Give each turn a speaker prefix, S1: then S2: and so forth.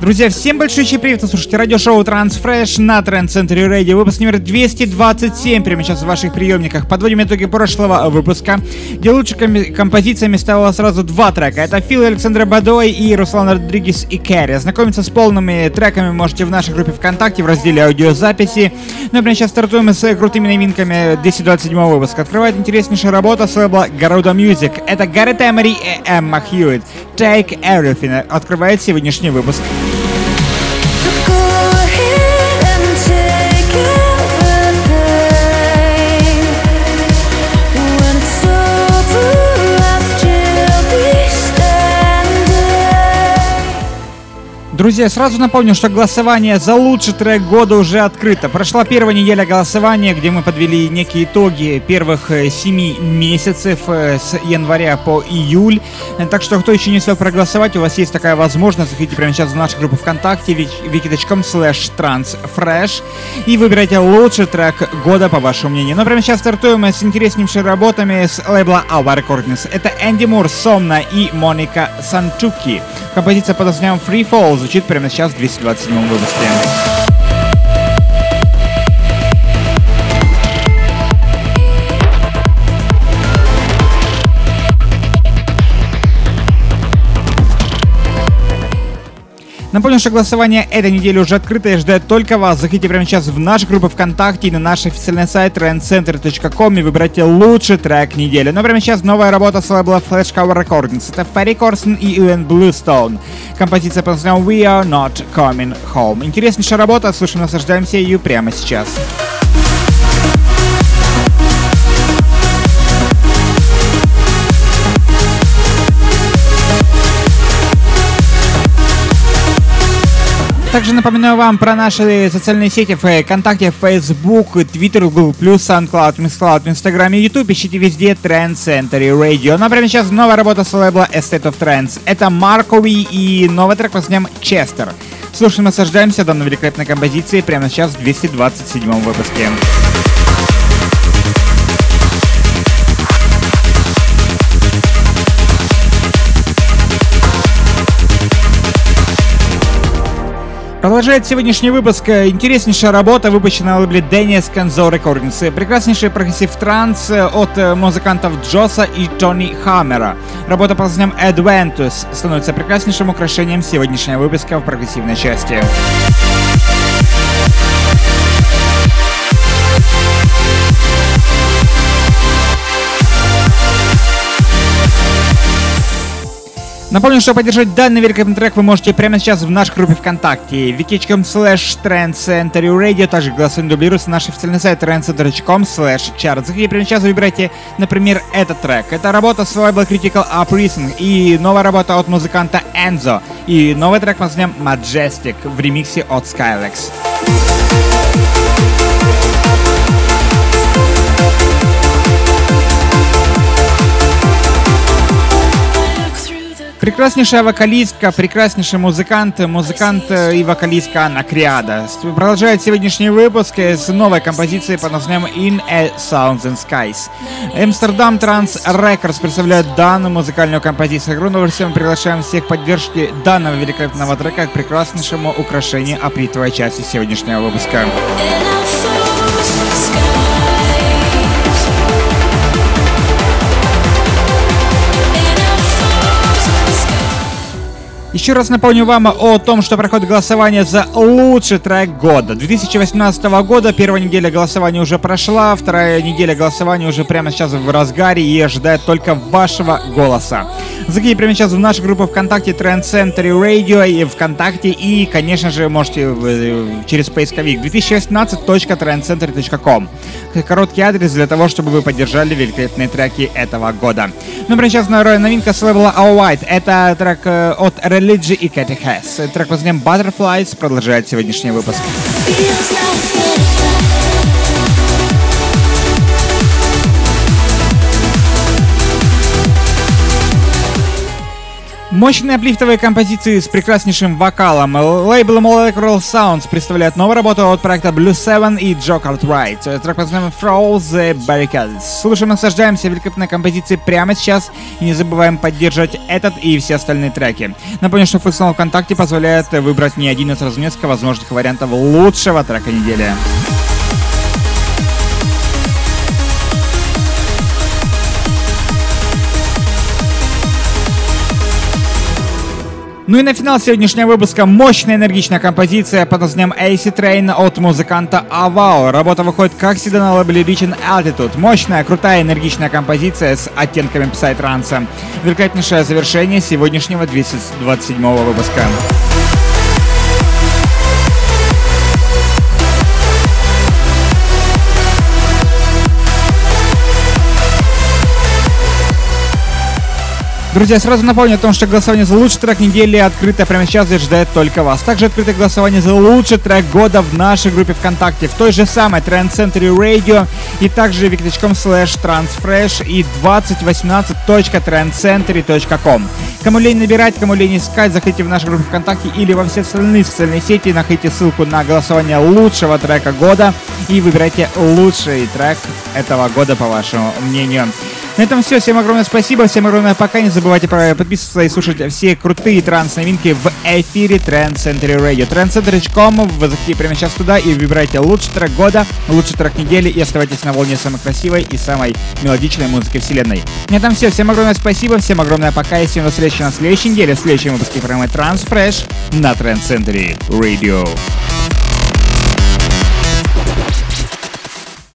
S1: Друзья, всем большой привет! Вы слушаете радиошоу Transfresh на Center Radio. Выпуск номер 227 прямо сейчас в ваших приемниках. Подводим итоги прошлого выпуска, где лучшими композициями стало сразу два трека. Это Фил Александра Бадой и Руслан Родригес и Кэрри. Знакомиться с полными треками можете в нашей группе ВКонтакте в разделе аудиозаписи. Ну а прямо сейчас стартуем с крутыми новинками 227 выпуска. Открывает интереснейшая работа с лейбла Garuda Music. Это Гаррет Эмери и Эмма Хьюитт. Take Everything открывает сегодняшний выпуск. Друзья, сразу напомню, что голосование за лучший трек года уже открыто. Прошла первая неделя голосования, где мы подвели некие итоги первых э, семи месяцев э, с января по июль. Э, так что, кто еще не успел проголосовать, у вас есть такая возможность. Заходите прямо сейчас в нашу группу ВКонтакте wiki.com slash transfresh и выбирайте лучший трек года, по вашему мнению. Но прямо сейчас стартуем с интереснейшими работами с лейбла Alba Recordings. Это Энди Мур, Сомна и Моника Санчуки. Композиция под названием Free Fall звучит прямо сейчас в 227 выпуске. Напомню, что голосование этой недели уже открыто и ждет только вас. Заходите прямо сейчас в нашу группу ВКонтакте и на наш официальный сайт trendcenter.com и выбирайте лучший трек недели. Но прямо сейчас новая работа с лейбла Flash Cover Recordings. Это Ферри Корсон и Уэн Блюстоун. Композиция под названием We Are Not Coming Home. Интереснейшая работа, слушаем, наслаждаемся ее прямо сейчас. Сейчас. Также напоминаю вам про наши социальные сети ВКонтакте, Facebook, Twitter, Google+, SoundCloud, MixCloud, Instagram и YouTube. Ищите везде Trend Center Radio. Ну а прямо сейчас новая работа с лейбла Estate of Trends. Это Маркови и новый трек под названием Честер. Слушаем, наслаждаемся данной великолепной композицией прямо сейчас в 227 выпуске. Продолжает сегодняшний выпуск интереснейшая работа, выпущенная на лейбле Dennis Kenzo Recordings. Прекраснейший progressive trance от музыкантов Джоса и Тони Хаммера. Работа под названием Adventus становится прекраснейшим украшением сегодняшнего выпуска в прогрессивной части. Напомню, что поддержать данный великолепный трек вы можете прямо сейчас в нашей группе ВКонтакте wiki.com slash trendcenterradio, также голосовым дублируется наш официальный сайт trendcenter.com slash chart. Заходите прямо сейчас, выбирайте, например, этот трек. Это работа с лейбла Critical Uprising и новая работа от музыканта Enzo и новый трек под названием Majestic в ремиксе от Skylex. Прекраснейшая вокалистка, прекраснейший музыкант, музыкант и вокалистка Анна Криада. Продолжает сегодняшний выпуск с новой композицией под названием In a Sounds and Skies. Амстердам Транс Records представляет данную музыкальную композицию. Огромное всем приглашаем всех поддержки данного великолепного трека к прекраснейшему украшению апритовой части сегодняшнего выпуска. Еще раз напомню вам о том, что проходит голосование за лучший трек года. 2018 года первая неделя голосования уже прошла, вторая неделя голосования уже прямо сейчас в разгаре и ожидает только вашего голоса. Заходите прямо сейчас в нашу группу ВКонтакте Trend Center Radio и ВКонтакте и, конечно же, можете через поисковик 2016.trendcenter.com. Короткий адрес для того, чтобы вы поддержали великолепные треки этого года. Ну, прямо сейчас новинка с левела All White. Это трек э, от Religy и Кэти Хэс. Трек под названием Butterflies продолжает сегодняшний выпуск. Мощные аплифтовые композиции с прекраснейшим вокалом. Лейбл Molecular Sounds представляет новую работу от проекта Blue Seven и Joe Cartwright. Трек под названием Throw the Barricades. Слушаем, наслаждаемся великолепной композицией прямо сейчас и не забываем поддерживать этот и все остальные треки. Напомню, что функционал ВКонтакте позволяет выбрать не один, а сразу несколько возможных вариантов лучшего трека недели. Ну и на финал сегодняшнего выпуска мощная энергичная композиция под названием AC Train от музыканта Avao. Работа выходит как всегда на лейбле Reach Altitude. Мощная, крутая, энергичная композиция с оттенками псай-транса. Великолепнейшее завершение сегодняшнего 227 выпуска. Друзья, сразу напомню о том, что голосование за лучший трек недели открыто прямо сейчас и ждет только вас. Также открытое голосование за лучший трек года в нашей группе ВКонтакте, в той же самой Trend Century Radio и также викточком slash transfresh и 2018.trendcentury.com. Кому лень набирать, кому лень искать, заходите в нашу группу ВКонтакте или во все остальные социальные сети, находите ссылку на голосование лучшего трека года и выбирайте лучший трек этого года, по вашему мнению. На этом все. Всем огромное спасибо. Всем огромное пока. Не забывайте про подписываться и слушать все крутые транс-новинки в эфире Trend Center Radio. trendcenter.com. Вы заходите прямо сейчас туда и выбирайте лучший трек года, лучший трек недели и оставайтесь на волне самой красивой и самой мелодичной музыки вселенной. На этом все. Всем огромное спасибо. Всем огромное пока. И всем до встречи на следующей неделе в следующем выпуске программы Transfresh на Trend Center Radio.